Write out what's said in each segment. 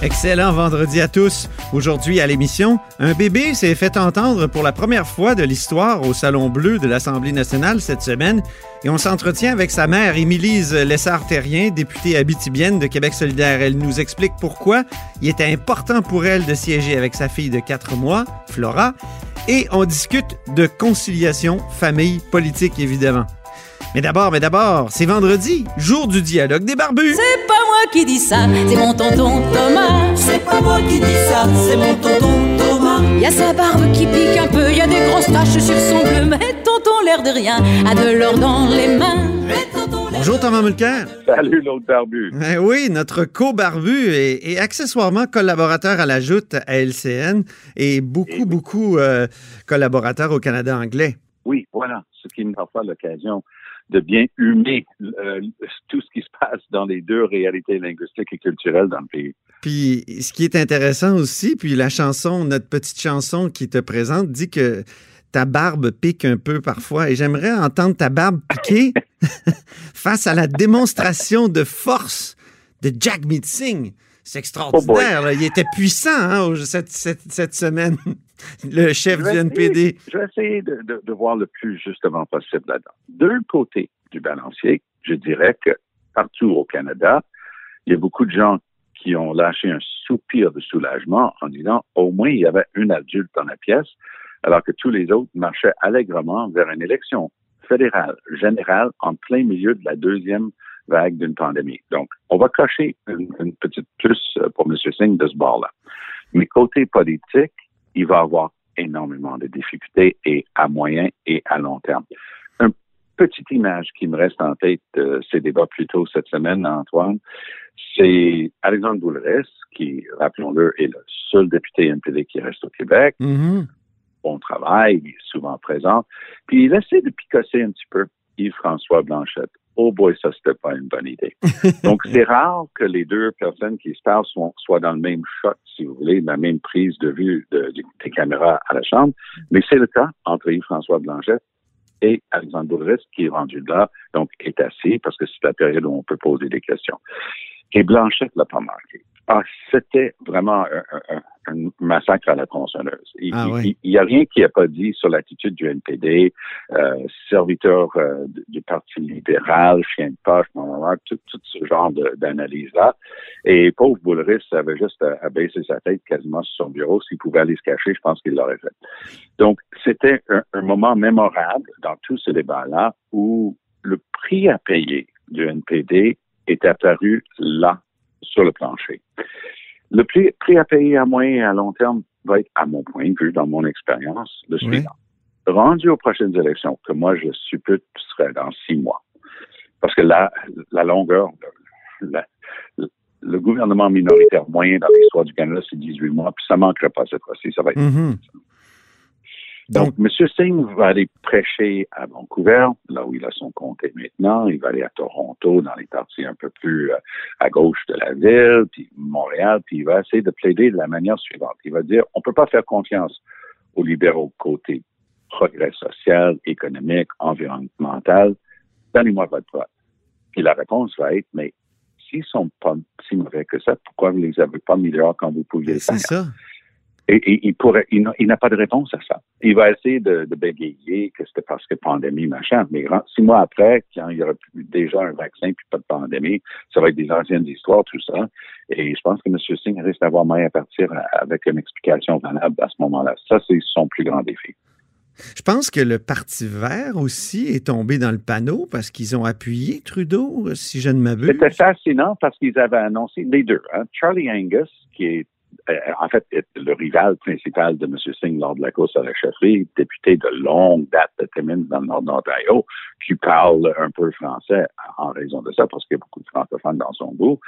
Excellent vendredi à tous. Aujourd'hui à l'émission, un bébé s'est fait entendre pour la première fois de l'histoire au Salon Bleu de l'Assemblée nationale cette semaine et on s'entretient avec sa mère, Émilise Lessard-Terrien, députée habitibienne de Québec solidaire. Elle nous explique pourquoi il était important pour elle de siéger avec sa fille de 4 mois, Flora, et on discute de conciliation famille politique évidemment. Mais d'abord, mais d'abord, c'est vendredi, jour du dialogue des barbus. C'est pas moi qui dis ça, c'est mon tonton Thomas. C'est pas moi qui dis ça, c'est mon tonton Thomas. Y a sa barbe qui pique un peu, y a des grosses taches sur son bleu, mais tonton l'air de rien a de l'or dans les mains. Mais tonton l'air Bonjour Thomas Mulcair. Salut l'autre barbu. Eh oui, notre co-barbu et, et accessoirement collaborateur à la Joute à LCN et beaucoup, Eh oui. beaucoup euh, collaborateur au Canada anglais. Oui, voilà, ce qui me parfois l'occasion de bien humer euh, tout ce qui se passe dans les deux réalités linguistiques et culturelles dans le pays. Puis ce qui est intéressant aussi, puis la chanson, notre petite chanson qui te présente dit que ta barbe pique un peu parfois et j'aimerais entendre ta barbe piquer face à la démonstration de force de Jack Singh. C'est extraordinaire. là. Il était puissant hein, cette, cette- cette semaine, le chef du NPD. essayer- Je vais essayer de, de- de voir le plus justement possible là-dedans. Deux côtés du balancier, je dirais que partout au Canada, il y a beaucoup de gens qui ont lâché un soupir de soulagement en disant au moins il y avait un adulte dans la pièce, alors que tous les autres marchaient allègrement vers une élection fédérale, générale, en plein milieu de la deuxième vague d'une pandémie. Donc, on va cocher une, une petite plus euh, pour M. Singh de ce bord-là. Mais côté politique, il va avoir énormément de difficultés et à moyen et à long terme. Une petite image qui me reste en tête de ces débats plus tôt cette semaine, Antoine, c'est Alexandre Boulres, qui, rappelons-le, est le seul député NPD qui reste au Québec. Mhm. Bon travail, il est souvent présent. Puis il essaie de picosser un petit peu Yves-François Blanchette. Oh boy, ça, c'était pas une bonne idée. Donc, c'est rare que les deux personnes qui se parlent soient, soient dans le même shot, si vous voulez, la même prise de vue de- de- des caméras à la Chambre. Mais c'est le cas entre Yves-François Blanchette et Alexandre Boulris, qui est rendu là, donc est assis, parce que c'est la période où on peut poser des questions. Et Blanchette l'a pas marqué. Ah, c'était vraiment un, un- un- massacre à la tronçonneuse. Il Ah n'y a rien qui a pas dit sur l'attitude du NPD, euh, serviteur euh, du- Parti libéral, chien de poche, tout, tout ce genre d'analyse-là. Et pauvre Boulris avait juste à, à baisser sa tête quasiment sur son bureau. S'il pouvait aller se cacher, je pense qu'il l'aurait fait. Donc, c'était un, un moment mémorable dans tout ce débat-là où le prix à payer du NPD est apparu là, sur le plancher. Le prix, prix à payer à moyen et à long terme va être, à mon point de vue, dans mon expérience, le Oui. suivant. Rendu aux prochaines élections, que moi je suppute serait dans six mois. Parce que la, la longueur, le, la- le gouvernement minoritaire moyen dans l'histoire du Canada, c'est 18 mois, puis ça manquerait pas cette fois-ci, ça va être Mhm. Donc, M. Singh va aller prêcher à Vancouver, là où il a son comté maintenant. Il va aller à Toronto, dans les parties un peu plus euh, à gauche de la ville, puis Montréal, puis il va essayer de plaider de la manière suivante. Il va dire, on peut pas faire confiance aux libéraux côté progrès social, économique, environnemental. Donnez-moi votre vote. Puis la réponse va être, mais s'ils sont pas si mauvais que ça, pourquoi vous les avez pas mis dehors quand vous pouviez le C'est faire? ça. Et, et il pourrait, il n'a- pas de réponse à ça. Il va essayer de, de bégayer que c'était parce que pandémie, machin. Mais six mois après, quand il y aura plus- déjà un vaccin puis pas de pandémie, ça va être des anciennes histoires, tout ça. Et je pense que M. Singh risque d'avoir moyen à partir avec une explication valable à ce moment-là. Ça, c'est son plus grand défi. Je pense que le Parti vert aussi est tombé dans le panneau parce qu'ils ont appuyé Trudeau, si je ne m'abuse. C'était fascinant parce qu'ils avaient annoncé les deux. Hein. Charlie Angus, qui est en fait le rival principal de M. Singh lors de la course à la chefferie, député de longue date de Timmins dans le nord d'Ontario, qui parle un peu français en raison de ça, parce qu'il y a beaucoup de francophones dans son goût,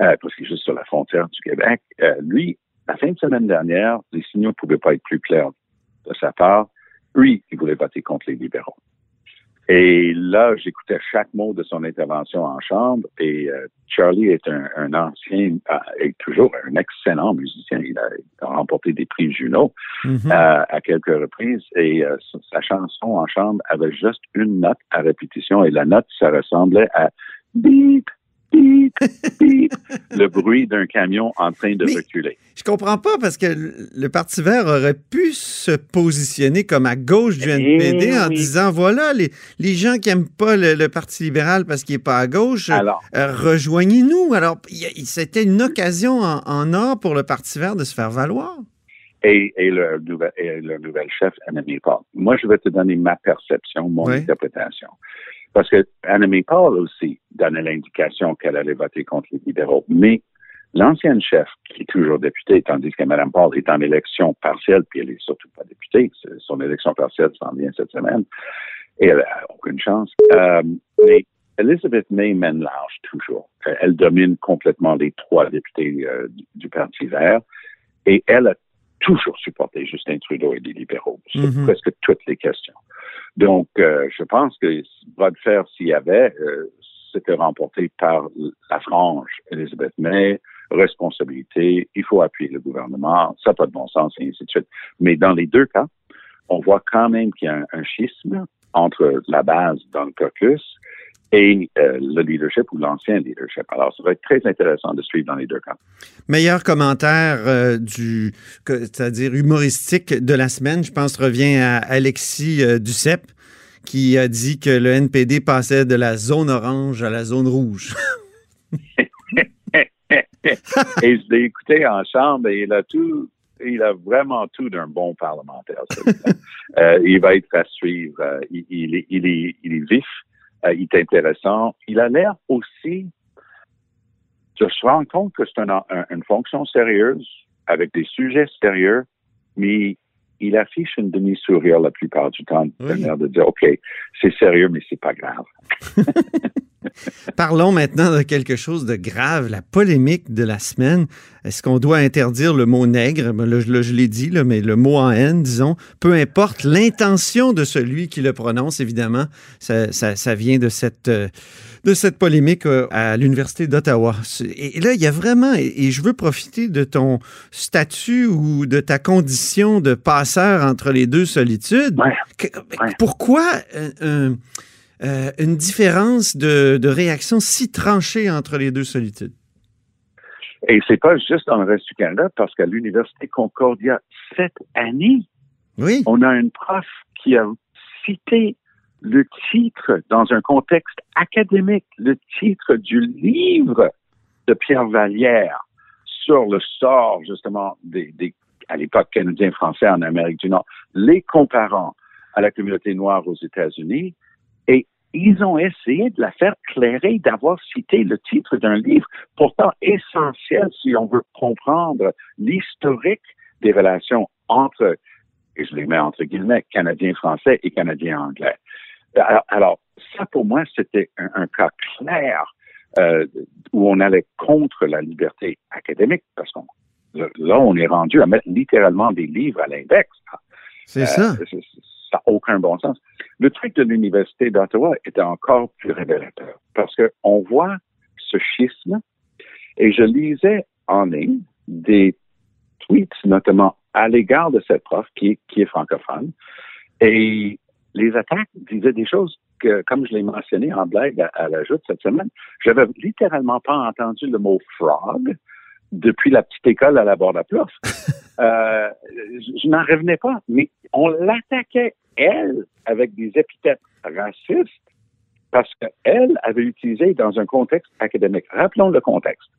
euh, parce qu'il est juste sur la frontière du Québec. Euh, lui, la fin de semaine dernière, les signaux ne pouvaient pas être plus clairs de sa part. Lui, il voulait voter contre les libéraux. Et là, j'écoutais chaque mot de son intervention en chambre. Et euh, Charlie est un, ancien, et toujours un excellent musicien. Il a, remporté des prix Juno mm-hmm. euh, à quelques reprises. Et euh, sa chanson en chambre avait juste une note à répétition. Et la note, ça ressemblait à beep, le bruit d'un camion en train de reculer. Je comprends pas parce que le Parti vert aurait pu se positionner comme à gauche du NPD eh en disant voilà, les, les gens qui n'aiment pas le, Parti libéral parce qu'il n'est pas à gauche, euh, rejoignez-nous. Alors, c'était une occasion en, or pour le Parti vert de se faire valoir. Et, le, nouvel, le nouvel chef, Annemie Paul. Moi, je vais te donner ma perception, mon interprétation. Parce que Annemie Paul aussi donnait l'indication qu'elle allait voter contre les libéraux. Mais l'ancienne chef, qui est toujours députée, tandis que Mme Paul est en élection partielle, puis elle est surtout pas députée, son élection partielle s'en vient cette semaine, et elle a aucune chance. Euh, mais Elizabeth May mène large toujours. Elle domine complètement les trois députés euh, du Parti vert, et elle a toujours supporté Justin Trudeau et les libéraux sur mm-hmm. presque toutes les questions. Donc, euh, je pense que bras de fer, s'il y avait, euh, c'était remporté par la frange Elizabeth May, responsabilité, il faut appuyer le gouvernement, ça n'a pas de bon sens, et ainsi de suite. Mais dans les deux cas, on voit quand même qu'il y a un, schisme entre la base dans le caucus et euh, le leadership ou l'ancien leadership. Alors, ça va être très intéressant de suivre dans les deux cas. Meilleur commentaire euh, du, c'est-à-dire humoristique de la semaine, je pense, revient à Alexis euh, Duceppe, qui a dit que le NPD passait de la zone orange à la zone rouge. et je l'ai écouté en chambre et il a tout, il a vraiment tout d'un bon parlementaire. il va être à suivre. il, il, il, est, il est vif euh, il est intéressant. Il a l'air aussi de se rendre compte que c'est une fonction sérieuse avec des sujets sérieux, mais il affiche une demi-sourire la plupart du temps, de manière de dire, OK, c'est sérieux, mais c'est pas grave. Parlons maintenant de quelque chose de grave, la polémique de la semaine. Est-ce qu'on doit interdire le mot nègre? Ben, là, je, l'ai dit, là, mais le mot en haine, disons, peu importe l'intention de celui qui le prononce, évidemment, ça, ça, vient de cette, euh, de cette polémique euh, à l'Université d'Ottawa. Et, là, il y a vraiment, et, je veux profiter de ton statut ou de ta condition de passeur entre les deux solitudes. Pourquoi euh, euh, une différence de, de, réaction si tranchée entre les deux solitudes? Et c'est pas juste dans le reste du Canada, parce qu'à l'Université Concordia, cette année, oui. on a une prof qui a cité le titre dans un contexte académique, le titre du livre de Pierre Vallière sur le sort, justement, des, des à l'époque canadiens-français en Amérique du Nord, les comparant à la communauté noire aux États-Unis, ils ont essayé de la faire clairer, d'avoir cité le titre d'un livre pourtant essentiel si on veut comprendre l'historique des relations entre, et je les mets entre guillemets, Canadiens-Français et Canadiens-Anglais. Alors, ça pour moi, c'était un, cas clair euh, où on allait contre la liberté académique, parce qu'on là, on est rendu à mettre littéralement des livres à l'index. C'est ça. Euh, ça n'a aucun bon sens. Le truc de l'Université d'Ottawa était encore plus révélateur parce qu'on voit ce schisme et je lisais en ligne des tweets, notamment à l'égard de cette prof qui est, francophone. Et les attaques disaient des choses que, comme je l'ai mentionné en blague à, la joute cette semaine, j'avais littéralement pas entendu le mot frog depuis la petite école à la bord de la euh, je, n'en revenais pas, mais on l'attaquait, elle, avec des épithètes racistes parce qu'elle avait utilisé dans un contexte académique. Rappelons le contexte.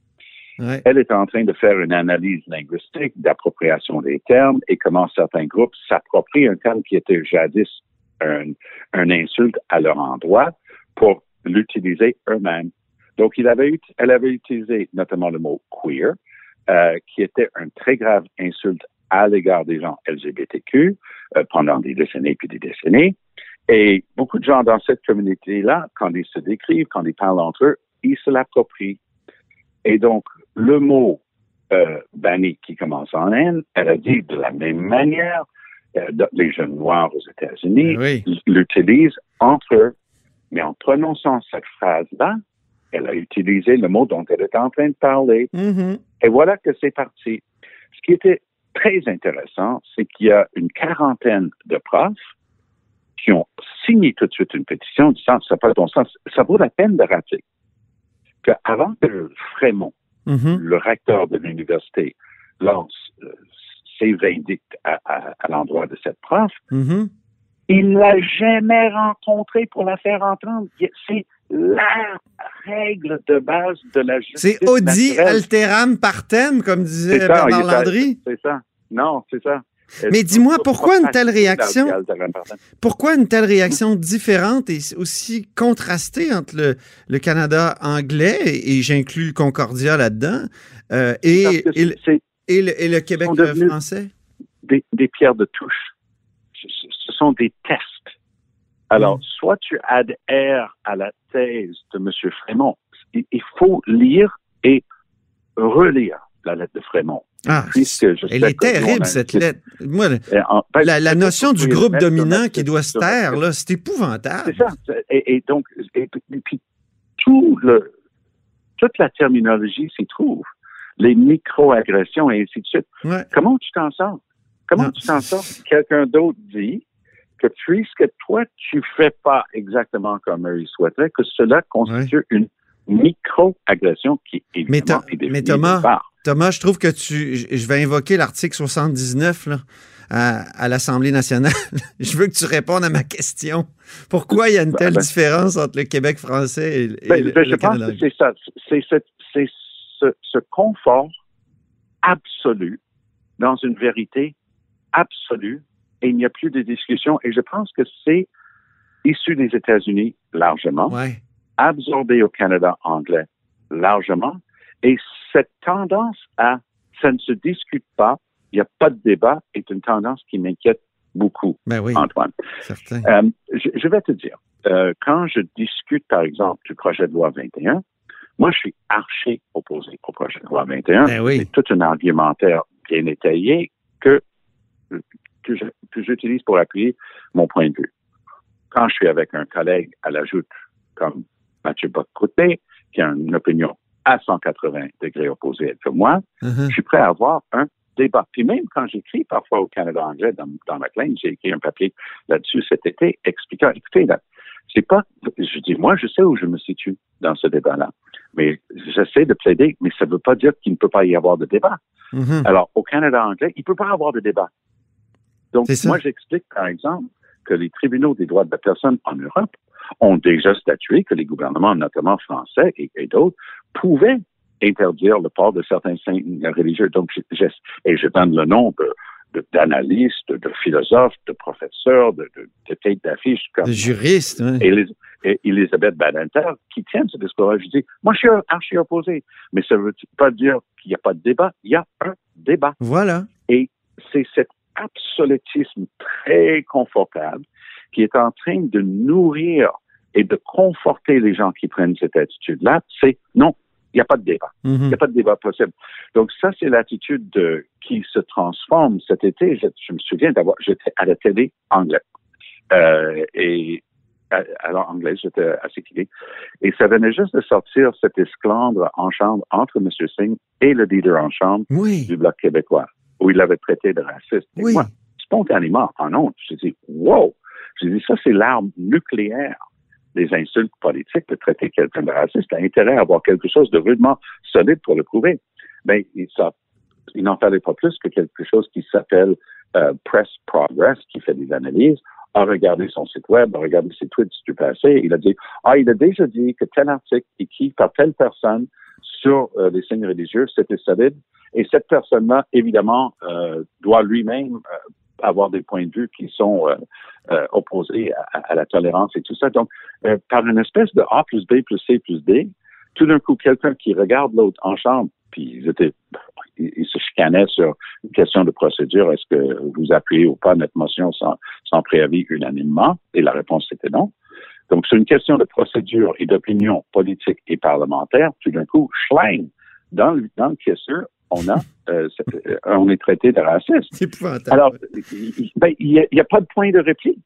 Ouais. Elle était en train de faire une analyse linguistique d'appropriation des termes et comment certains groupes s'approprient un terme qui était jadis un, un insulte à leur endroit pour l'utiliser eux-mêmes. Donc, il avait, elle avait utilisé notamment le mot queer, euh, qui était un très grave insulte à l'égard des gens LGBTQ euh, pendant des décennies puis des décennies. Et beaucoup de gens dans cette communauté-là, quand ils se décrivent, quand ils parlent entre eux, ils se l'approprient. Et donc, le mot euh, banni qui commence en N, elle a dit de la même manière, euh, les jeunes noirs aux États-Unis Oui. l'utilisent entre eux. Mais en prononçant cette phrase-là, elle a utilisé le mot dont elle était en train de parler. Mhm. Et voilà que c'est parti. Ce qui était très intéressant, c'est qu'il y a une quarantaine de profs qui ont signé tout de suite une pétition disant ça n'a pas de bon sens. Ça vaut la peine de rappeler qu'avant que Frémont, Mhm. le recteur de l'université, lance euh, ses vindictes à, à- à l'endroit de cette prof, Mhm. il ne l'a jamais rencontrée pour la faire entendre. C'est la règle de base de la justice. C'est Audi alteram partem, comme disait ça, Bernard Landry. C'est ça. Non, c'est ça. Mais dis-moi, pourquoi une telle réaction? Pourquoi une telle réaction différente et aussi contrastée entre le, le Canada anglais, et, j'inclus le Concordia là-dedans, euh, et, et, le- C'est et le, et le Québec français? des, des pierres de touche. Ce sont des tests. Alors, Mm. soit tu adhères à la thèse de M. Frémont. Il, faut lire et relire la lettre de Frémont. Ah, elle est terrible, cette lettre. Moi, en- la, notion du groupe dominant qui doit se taire, là, c'est épouvantable. C'est ça. Et, et donc, et, et puis, tout le, toute la terminologie s'y trouve. Les micro-agressions et ainsi de suite. Ouais. Comment tu t'en sors? Comment Non. tu t'en sors? Quelqu'un d'autre dit que puisque toi, tu fais pas exactement comme eux ils souhaiteraient, que cela constitue une micro-agression qui, évidemment, Mais est mais Thomas. Thomas, je trouve que tu. Je vais invoquer l'article 79 là, à, à l'Assemblée nationale. je veux que tu répondes à ma question. Pourquoi il y a une Ben, telle ben. différence entre le Québec français et, et Ben, le, ben, le je pense Canada? que c'est ça. C'est ce, c'est ce, ce confort absolu dans une vérité absolue et il n'y a plus de discussion. Et je pense que c'est issu des États-Unis largement, Ouais. absorbé au Canada anglais largement. Et cette tendance à ça ne se discute pas, il n'y a pas de débat est une tendance qui m'inquiète beaucoup, Ben oui, Antoine. certain. Euh, je, je vais te dire, euh, quand je discute, par exemple, du projet de loi 21, moi, je suis archi opposé au projet de loi 21. Ben oui. C'est tout un argumentaire bien étayé que, que, que j'utilise pour appuyer mon point de vue. Quand je suis avec un collègue à la joute comme Mathieu Bock-Côté, qui a une opinion à 180 degrés opposée à moi, Mhm. je suis prêt à avoir un débat. Puis même quand j'écris parfois au Canada anglais dans, dans McLean, j'ai écrit un papier là-dessus cet été expliquant, écoutez, là, c'est pas, je dis, moi, je sais où je me situe dans ce débat-là. Mais j'essaie de plaider, mais ça ne veut pas dire qu'il ne peut pas y avoir de débat. Mhm. Alors, au Canada anglais, il ne peut pas y avoir de débat. Donc, moi, j'explique, par exemple, que les tribunaux des droits de la personne en Europe ont déjà statué que les gouvernements, notamment français et, et d'autres, pouvaient interdire le port de certains signes religieux. Donc, je, et je donne le nom de de- d'analystes, de, philosophes, de professeurs, de, de, de têtes d'affiche comme Le juriste, ouais. Elis- et Elisabeth Badinter qui tiennent ce discours-là. Je dis, moi, je suis archi opposé. Mais ça ne veut pas dire qu'il n'y a pas de débat. Il y a un débat. Voilà. Et c'est cet absolutisme très confortable qui est en train de nourrir et de conforter les gens qui prennent cette attitude-là. C'est non, il n'y a pas de débat. Il Mhm. n'y a pas de débat possible. Donc ça, c'est l'attitude de- qui se transforme cet été. Je, je me souviens d'avoir, j'étais à la télé anglaise. Euh, et à l'anglaise, j'étais à CTV. Et ça venait juste de sortir cette esclandre en chambre entre M. Singh et le leader en chambre Oui. du Bloc québécois, où il l'avait traité de raciste. Et Oui. moi, spontanément, en honte, j'ai dit, wow! J'ai dit, ça, c'est l'arme nucléaire des insultes politiques de traiter quelqu'un de raciste. Il a intérêt à avoir quelque chose de rudement solide pour le prouver. Mais il, ça, il n'en fallait pas plus que quelque chose qui s'appelle euh, Press Progress, qui fait des analyses, a regardé son site web, a regardé ses tweets du passé. Il a dit, ah, il a déjà dit que tel article écrit par telle personne sur euh, les signes religieux, c'était solide. Et cette personne-là, évidemment, euh, doit lui-même avoir des points de vue qui sont opposés à, à, la tolérance et tout ça. Donc, par une espèce de A plus B plus C plus D, tout d'un coup, quelqu'un qui regarde l'autre en chambre, puis ils étaient, ils, se chicanaient sur une question de procédure. Est-ce que vous appuyez ou pas notre motion sans, sans préavis unanimement? Et la réponse était non. Donc, c'est une question de procédure et d'opinion politique et parlementaire. Tout d'un coup, schling, dans le, dans le caisseur, on a, euh, euh, on est traité de raciste. Alors, ben, il n'y a, a, pas de point de réplique.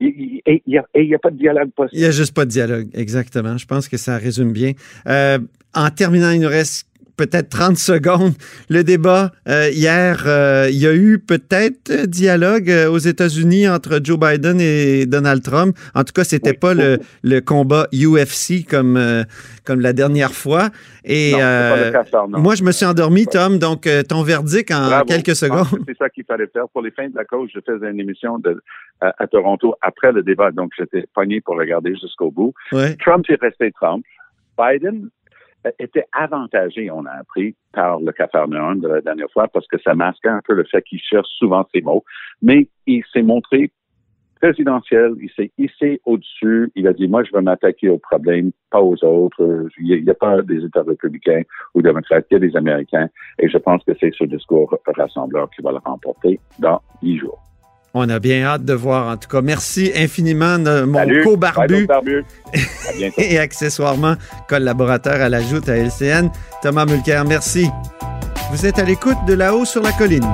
Et il n'y a, a, pas de dialogue possible. Il n'y a juste pas de dialogue, exactement. Je pense que ça résume bien. Euh, en terminant, il nous reste peut-être 30 secondes. Le débat euh, hier, euh, il y a eu peut-être dialogue euh, aux États-Unis entre Joe Biden et Donald Trump. En tout cas, c'était n'était pas le, le, combat UFC comme comme la dernière fois. Et moi, je me suis endormi, Tom. Donc, ton verdict en quelques secondes. C'est ça qu'il fallait faire pour les fins de la cause. Je faisais une émission de, à, Toronto après le débat, donc j'étais pogné pour regarder jusqu'au bout. Trump est resté Trump. Biden était avantagé, on a appris, par le Cafarnaum de la dernière fois, parce que ça masquait un peu le fait qu'il cherche souvent ses mots. Mais il s'est montré présidentiel, il s'est hissé au-dessus, il a dit, moi, je vais m'attaquer aux problèmes, pas aux autres. Il n'y a, pas des États républicains ou démocrates, il y a des Américains. Et je pense que c'est ce discours rassembleur qui va le remporter dans dix jours. On a bien hâte de voir. En tout cas, merci infiniment, mon co-barbu et accessoirement collaborateur à la joute à LCN, Thomas Mulcair. Merci. Vous êtes à l'écoute de là-haut sur la colline.